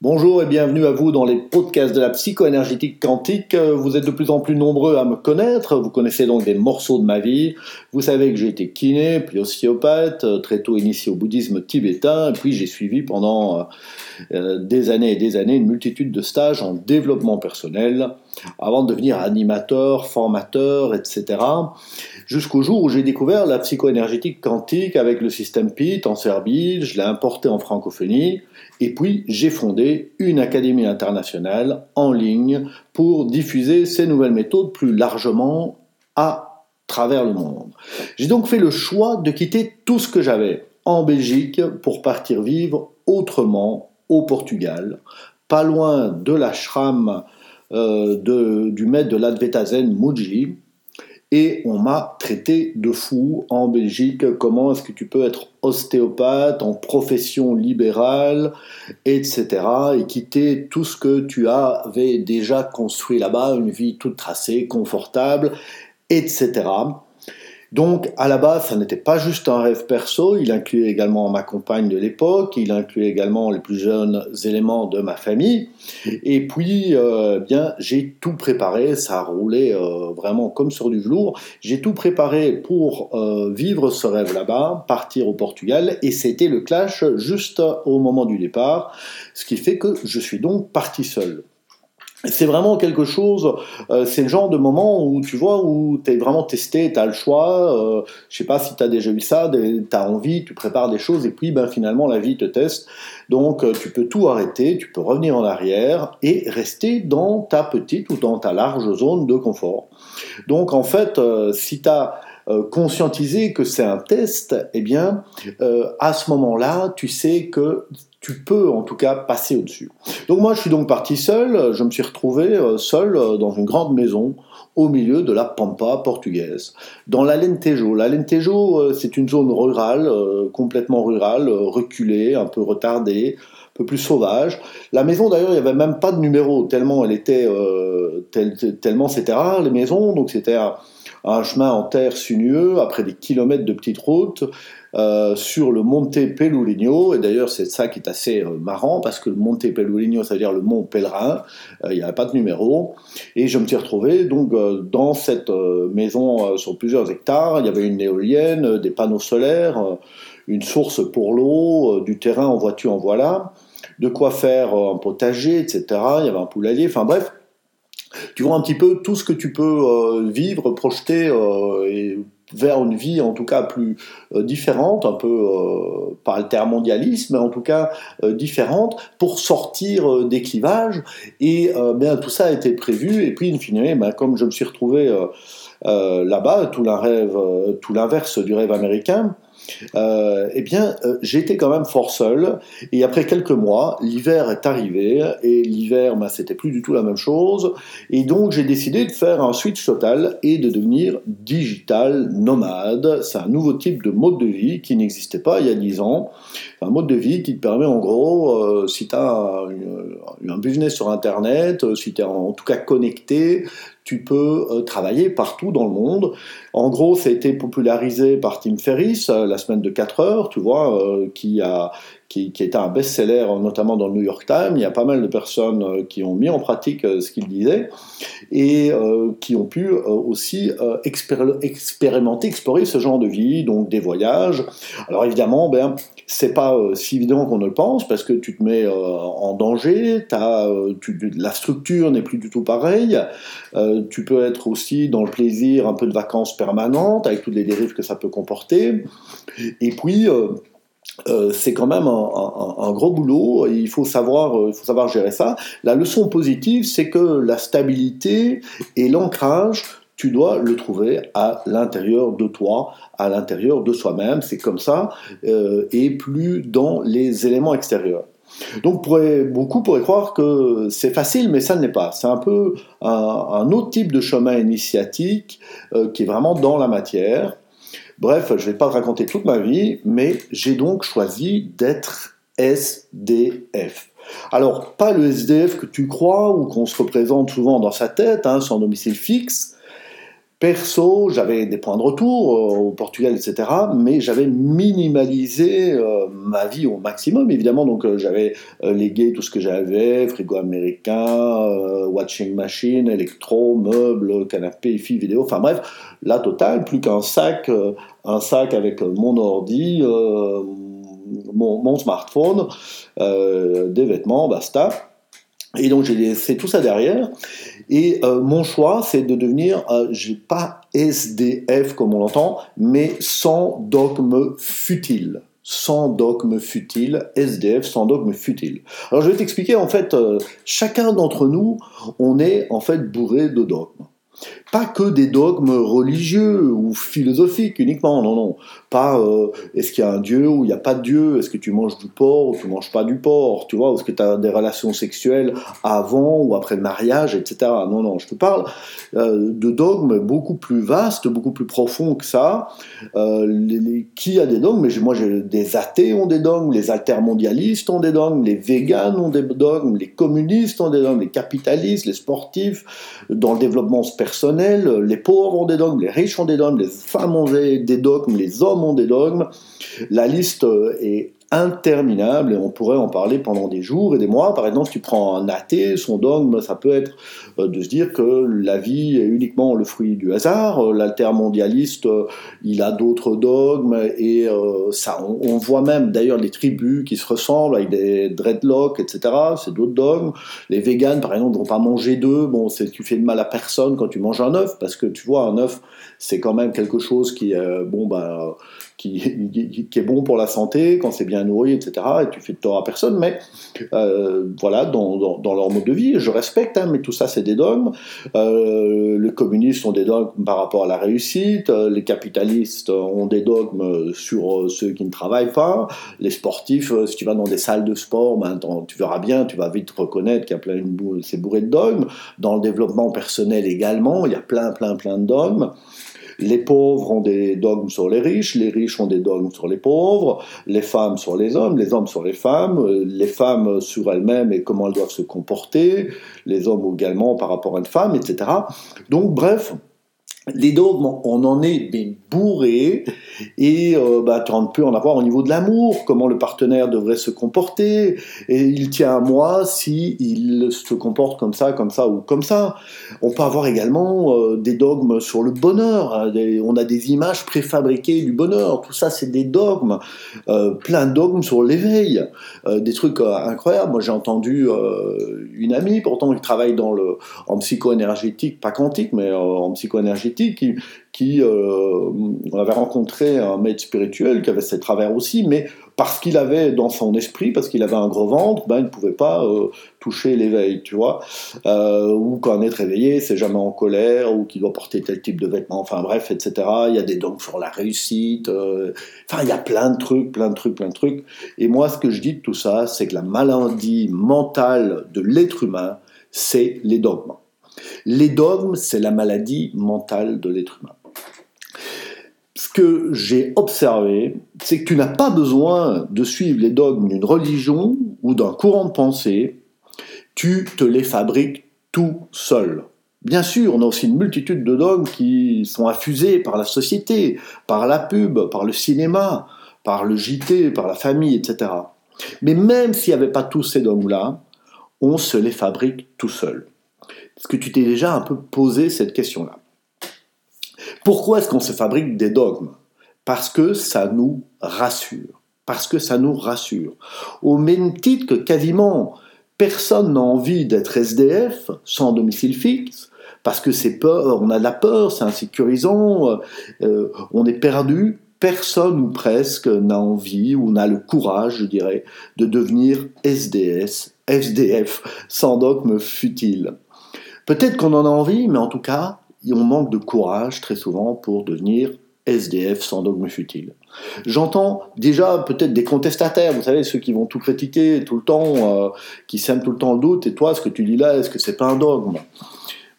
Bonjour et bienvenue à vous dans les podcasts de la psychoénergétique quantique. Vous êtes de plus en plus nombreux à me connaître. Vous connaissez donc des morceaux de ma vie. Vous savez que j'ai été kiné, puis ostéopathe, très tôt initié au bouddhisme tibétain, puis j'ai suivi pendant euh, des années et des années une multitude de stages en développement personnel avant de devenir animateur, formateur, etc. Jusqu'au jour où j'ai découvert la psychoénergétique quantique avec le système PIT en Serbie, je l'ai importé en francophonie, et puis j'ai fondé une académie internationale en ligne pour diffuser ces nouvelles méthodes plus largement à travers le monde. J'ai donc fait le choix de quitter tout ce que j'avais en Belgique pour partir vivre autrement au Portugal, pas loin de l'ashram euh, du maître de l'Advaita Zen Muji, et on m'a traité de fou en Belgique. Comment est-ce que tu peux être ostéopathe en profession libérale, etc. et quitter tout ce que tu avais déjà construit là-bas, une vie toute tracée, confortable, etc. Donc, à la base, ça n'était pas juste un rêve perso, il incluait également ma compagne de l'époque, il incluait également les plus jeunes éléments de ma famille. Et puis, euh, bien, j'ai tout préparé, ça a roulé euh, vraiment comme sur du velours. J'ai tout préparé pour euh, vivre ce rêve là-bas, partir au Portugal, et c'était le clash juste au moment du départ, ce qui fait que je suis donc parti seul c'est vraiment quelque chose, euh, c'est le genre de moment où tu vois, où tu es vraiment testé, tu as le choix, euh, je sais pas si tu as déjà eu ça, tu as envie, tu prépares des choses et puis ben, finalement la vie te teste. Donc euh, tu peux tout arrêter, tu peux revenir en arrière et rester dans ta petite ou dans ta large zone de confort. Donc en fait, si tu as conscientisé que c'est un test, eh bien, à ce moment-là, tu sais que tu peux en tout cas passer au-dessus. Donc moi je suis donc parti seul, je me suis retrouvé euh, seul euh, dans une grande maison au milieu de la pampa portugaise, dans l'Alentejo. L'Alentejo euh, c'est une zone rurale, complètement rurale, reculée, un peu retardée, peu plus sauvage. La maison d'ailleurs il n'y avait même pas de numéro, tellement elle était, tellement c'était rare les maisons, donc c'était un chemin en terre sinueux, après des kilomètres de petites routes, euh, sur le Monte Pelourinho, et d'ailleurs c'est ça qui est assez euh, marrant, parce que le Monte Pelourinho, c'est-à-dire le mont pèlerin, euh, il n'y avait pas de numéro, et je me suis retrouvé donc dans cette maison sur plusieurs hectares, il y avait une éolienne, des panneaux solaires, une source pour l'eau, du terrain en voiture en voilà, de quoi faire un potager, etc. Il y avait un poulailler, enfin bref, tu vois un petit peu tout ce que tu peux vivre, projeter et vers une vie en tout cas plus euh, différente, un peu euh, pas altermondialiste, mais en tout cas euh, différente, pour sortir des clivages. Et bien tout ça a été prévu. Et puis, in fine, ben, comme je me suis retrouvé là-bas, tout l'inverse du rêve américain, euh, eh bien, euh, j'étais quand même fort seul. Et après quelques mois, l'hiver est arrivé. Et l'hiver, ben, c'était plus du tout la même chose. Et donc, j'ai décidé de faire un switch total et de devenir digital nomade. C'est un nouveau type de mode de vie qui n'existait pas il y a 10 ans. Un mode de vie qui te permet, en gros, euh, si tu as un, un, business sur Internet, si tu es en tout cas connecté, tu peux euh, travailler partout dans le monde. En gros, ça a été popularisé par Tim Ferriss, euh, la semaine de 4 heures, tu vois, euh, qui a qui, qui était un best-seller, notamment dans le New York Times. Il y a pas mal de personnes qui ont mis en pratique ce qu'il disait et qui ont pu aussi expérimenter, explorer ce genre de vie, donc des voyages. Alors évidemment, ben, c'est pas si évident qu'on ne le pense parce que tu te mets en danger, tu, la structure n'est plus du tout pareille tu peux être aussi dans le plaisir un peu de vacances permanentes, avec toutes les dérives que ça peut comporter. Et puis, euh, euh, c'est quand même un, gros boulot, il faut, savoir, euh, il faut savoir gérer ça. La leçon positive, c'est que la stabilité et l'ancrage, tu dois le trouver à l'intérieur de toi, à l'intérieur de soi-même, c'est comme ça, et plus dans les éléments extérieurs. Donc beaucoup pourraient croire que c'est facile, mais ça ne l'est pas. C'est un peu un, autre type de chemin initiatique euh, qui est vraiment dans la matière. Bref, je ne vais pas te raconter toute ma vie, mais j'ai donc choisi d'être SDF. Alors, pas le SDF que tu crois ou qu'on se représente souvent dans sa tête, hein, sans domicile fixe, Perso, j'avais des points de retour euh, au Portugal, etc. Mais j'avais minimalisé euh, ma vie au maximum, évidemment. Donc euh, j'avais légué tout ce que j'avais, frigo américain, watching machine, électro, meubles, canapé, filles, vidéo. Enfin bref, la totale, plus qu'un sac, un sac avec mon ordi, mon, mon, smartphone, des vêtements, basta. Et donc j'ai laissé tout ça derrière. Et euh, mon choix, c'est de devenir, euh, j'ai pas SDF comme on l'entend, mais sans dogme futile. Sans dogme futile, SDF sans dogme futile. Alors je vais t'expliquer, en fait, euh, chacun d'entre nous, on est en fait bourré de dogmes. Pas que des dogmes religieux ou philosophiques uniquement, non, non. Pas euh, est-ce qu'il y a un Dieu ou il n'y a pas de Dieu, est-ce que tu manges du porc ou tu manges pas du porc, tu vois, est-ce que tu as des relations sexuelles avant ou après le mariage, etc. Non, non, je te parle euh, de dogmes beaucoup plus vastes, beaucoup plus profonds que ça. Euh, qui a des dogmes? Mais moi, des athées ont des dogmes, les altermondialistes ont des dogmes, les véganes ont des dogmes, les communistes ont des dogmes, les capitalistes, les sportifs, dans le développement personnel, les pauvres ont des dogmes, les riches ont des dogmes, les femmes ont des dogmes, les hommes ont des dogmes. La liste est interminable et on pourrait en parler pendant des jours et des mois. Par exemple, si tu prends un athée, son dogme, ça peut être euh, de se dire que la vie est uniquement le fruit du hasard. Euh, l'altermondialiste, euh, il a d'autres dogmes et ça, on, voit même d'ailleurs des tribus qui se ressemblent avec des dreadlocks, etc. C'est d'autres dogmes. Les véganes, par exemple, vont pas manger d'œufs. Bon, c'est tu fais de mal à personne quand tu manges un œuf parce que tu vois un œuf, c'est quand même quelque chose qui, bon, bah qui, est bon pour la santé, quand c'est bien nourri, etc. Et tu fais de tort à personne, mais euh, voilà, dans, dans, leur mode de vie, je respecte, hein, mais tout ça c'est des dogmes. Euh, les communistes ont des dogmes par rapport à la réussite, euh, les capitalistes ont des dogmes sur ceux qui ne travaillent pas, les sportifs, si tu vas dans des salles de sport, ben, tu verras bien, tu vas vite reconnaître qu'il y a plein de c'est bourré de dogmes. Dans le développement personnel également, il y a plein, plein, plein de dogmes. Les pauvres ont des dogmes sur les riches, les riches ont des dogmes sur les pauvres, les femmes sur les hommes, les hommes sur les femmes, les femmes sur elles-mêmes et comment elles doivent se comporter, les hommes également par rapport à une femme, etc. Donc bref, les dogmes, on en est bourré et euh, bah, peux en avoir au niveau de l'amour, comment le partenaire devrait se comporter et il tient à moi si il se comporte comme ça, comme ça ou comme ça. On peut avoir également euh, des dogmes sur le bonheur, hein, on a des images préfabriquées du bonheur, tout ça c'est des dogmes, euh, plein de dogmes sur l'éveil, des trucs incroyables. Moi j'ai entendu une amie, pourtant qui travaille dans le, en psycho-énergétique, pas quantique, mais en psycho-énergétique, qui, qui euh, avait rencontré un maître spirituel qui avait ses travers aussi, mais parce qu'il avait dans son esprit, parce qu'il avait un gros ventre, ben, il ne pouvait pas euh, toucher l'éveil, tu vois. Euh, ou quand un être éveillé, c'est jamais en colère, ou qu'il doit porter tel type de vêtements, enfin bref, etc. Il y a des dons sur la réussite, enfin il y a plein de trucs, plein de trucs, plein de trucs. Et moi, ce que je dis de tout ça, c'est que la maladie mentale de l'être humain, c'est les dogmes. Les dogmes, c'est la maladie mentale de l'être humain ce que j'ai observé, c'est que tu n'as pas besoin de suivre les dogmes d'une religion ou d'un courant de pensée, tu te les fabriques tout seul. Bien sûr, on a aussi une multitude de dogmes qui sont affusés par la société, par la pub, par le cinéma, par le JT, par la famille, etc. Mais même s'il n'y avait pas tous ces dogmes-là, on se les fabrique tout seul. Est-ce que tu t'es déjà un peu posé cette question-là pourquoi est-ce qu'on se fabrique des dogmes? Parce que ça nous rassure. Parce que ça nous rassure. Au même titre que quasiment personne n'a envie d'être SDF sans domicile fixe, parce que c'est peur, on a de la peur, c'est insécurisant, euh, euh, on est perdu. Personne ou presque n'a envie ou n'a le courage, je dirais, de devenir SDS, SDF, sans dogme futile. Peut-être qu'on en a envie, mais en tout cas, on manque de courage très souvent pour devenir SDF sans dogme futile. J'entends déjà peut-être des contestataires, vous savez, ceux qui vont tout critiquer tout le temps, euh, qui sèment tout le temps le doute, et toi, ce que tu dis là, est-ce que c'est pas un dogme?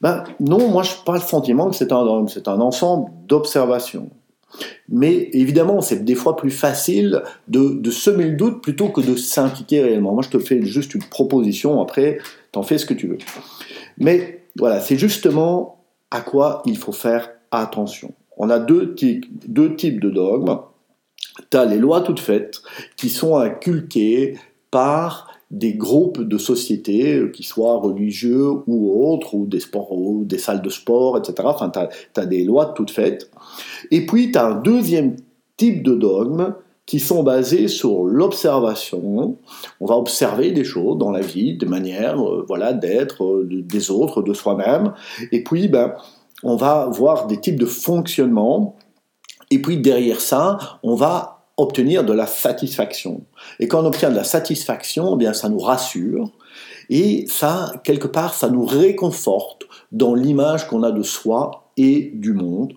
Ben non, moi je n'ai pas le sentiment que c'est un dogme, c'est un ensemble d'observations. Mais évidemment, c'est des fois plus facile de, de, semer le doute plutôt que de s'impliquer réellement. Moi, je te fais juste une proposition, après, t'en fais ce que tu veux. Mais voilà, c'est justement à quoi il faut faire attention. On a deux types, de dogmes. Tu as les lois toutes faites qui sont inculquées par des groupes de sociétés, euh, qui soient religieux ou autres, ou des, sports, ou des salles de sport, etc. Enfin, tu as, des lois toutes faites. Et puis, tu as un deuxième type de dogme qui sont basés sur l'observation. On va observer des choses dans la vie, de manière euh, voilà, d'être euh, des autres, de soi-même. Et puis, ben, on va voir des types de fonctionnement. Et puis, derrière ça, on va obtenir de la satisfaction. Et quand on obtient de la satisfaction, eh bien ça nous rassure et ça, quelque part, ça nous réconforte dans l'image qu'on a de soi et du monde.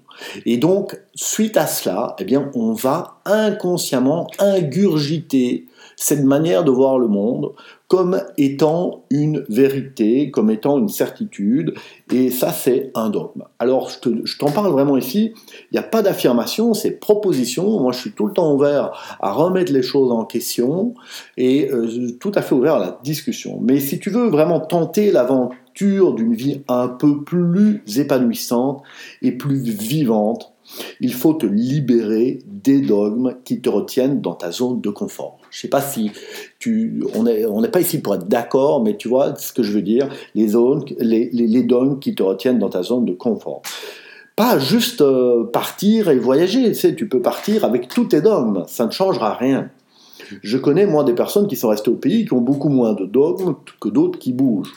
Et donc, suite à cela, eh bien, on va inconsciemment ingurgiter cette manière de voir le monde comme étant une vérité, comme étant une certitude, et ça c'est un dogme. Alors je t'en parle vraiment ici, il n'y a pas d'affirmation, c'est proposition, moi je suis tout le temps ouvert à remettre les choses en question, et euh, tout à fait ouvert à la discussion. Mais si tu veux vraiment tenter l'aventure d'une vie un peu plus épanouissante et plus vivante, il faut te libérer des dogmes qui te retiennent dans ta zone de confort. Je ne sais pas si tu, on n'est on pas ici pour être d'accord, mais tu vois ce que je veux dire, les, zones, les, les, dogmes qui te retiennent dans ta zone de confort. Pas juste euh, partir et voyager, tu tu peux partir avec tous tes dogmes, ça ne changera rien. Je connais, moi, des personnes qui sont restées au pays qui ont beaucoup moins de dogmes que d'autres qui bougent.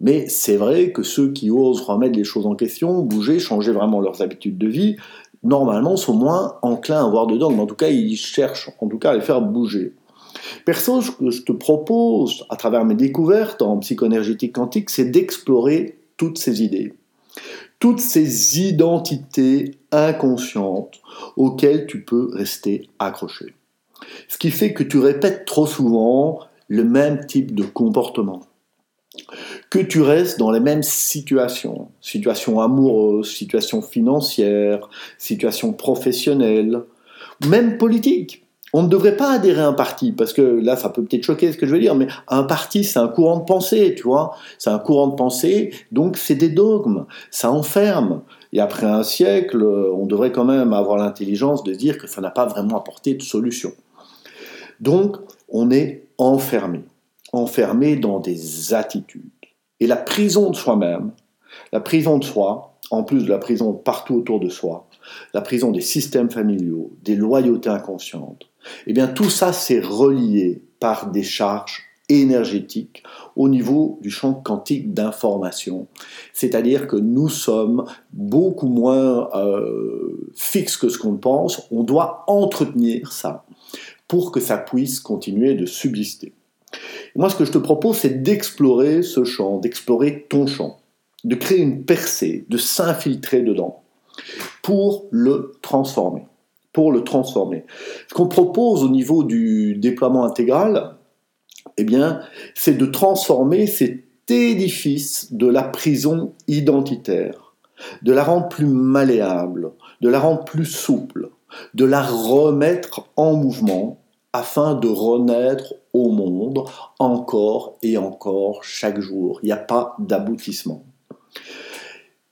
Mais c'est vrai que ceux qui osent remettre les choses en question, bouger, changer vraiment leurs habitudes de vie, normalement, sont moins enclins à avoir de dogmes. En tout cas, ils cherchent, en tout cas, à les faire bouger. Perso, ce que je te propose, à travers mes découvertes en psychoénergétique quantique, c'est d'explorer toutes ces idées, toutes ces identités inconscientes auxquelles tu peux rester accroché. Ce qui fait que tu répètes trop souvent le même type de comportement que tu restes dans les mêmes situations, situations amoureuses, situations financières, situations professionnelles, même politiques. On ne devrait pas adhérer à un parti, parce que là, ça peut peut-être choquer ce que je veux dire, mais un parti, c'est un courant de pensée, tu vois. C'est un courant de pensée, donc c'est des dogmes, ça enferme. Et après un siècle, on devrait quand même avoir l'intelligence de dire que ça n'a pas vraiment apporté de solution. Donc, on est enfermé, enfermé dans des attitudes. Et la prison de soi-même, la prison de soi, en plus de la prison partout autour de soi, la prison des systèmes familiaux, des loyautés inconscientes, eh bien tout ça c'est relié par des charges énergétiques au niveau du champ quantique d'information. C'est-à-dire que nous sommes beaucoup moins euh, fixes que ce qu'on pense. On doit entretenir ça pour que ça puisse continuer de subsister. Moi, ce que je te propose, c'est d'explorer ce champ, d'explorer ton champ, de créer une percée, de s'infiltrer dedans pour le transformer. Pour le transformer. Ce qu'on propose au niveau du déploiement intégral, eh bien, c'est de transformer cet édifice de la prison identitaire, de la rendre plus malléable, de la rendre plus souple, de la remettre en mouvement afin de renaître monde encore et encore chaque jour. Il n'y a pas d'aboutissement.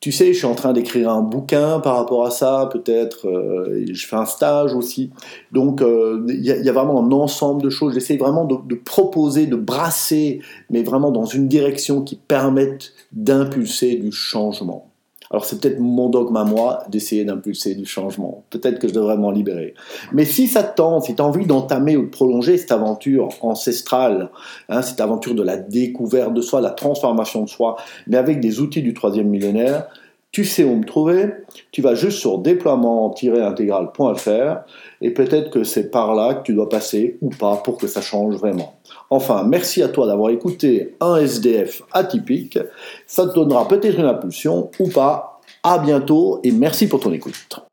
Tu sais, je suis en train d'écrire un bouquin par rapport à ça, peut-être, euh, je fais un stage aussi. Donc, euh, il y, a vraiment un ensemble de choses. J'essaie vraiment de, proposer, de brasser, mais vraiment dans une direction qui permette d'impulser du changement. Alors c'est peut-être mon dogme à moi d'essayer d'impulser du changement. Peut-être que je devrais m'en libérer. Mais si ça te tente, si tu as envie d'entamer ou de prolonger cette aventure ancestrale, hein, cette aventure de la découverte de soi, la transformation de soi, mais avec des outils du troisième millénaire, tu sais où me trouver, tu vas juste sur déploiement-intégral.fr et peut-être que c'est par là que tu dois passer ou pas pour que ça change vraiment. Enfin, merci à toi d'avoir écouté un SDF atypique. Ça te donnera peut-être une impulsion ou pas. À bientôt et merci pour ton écoute.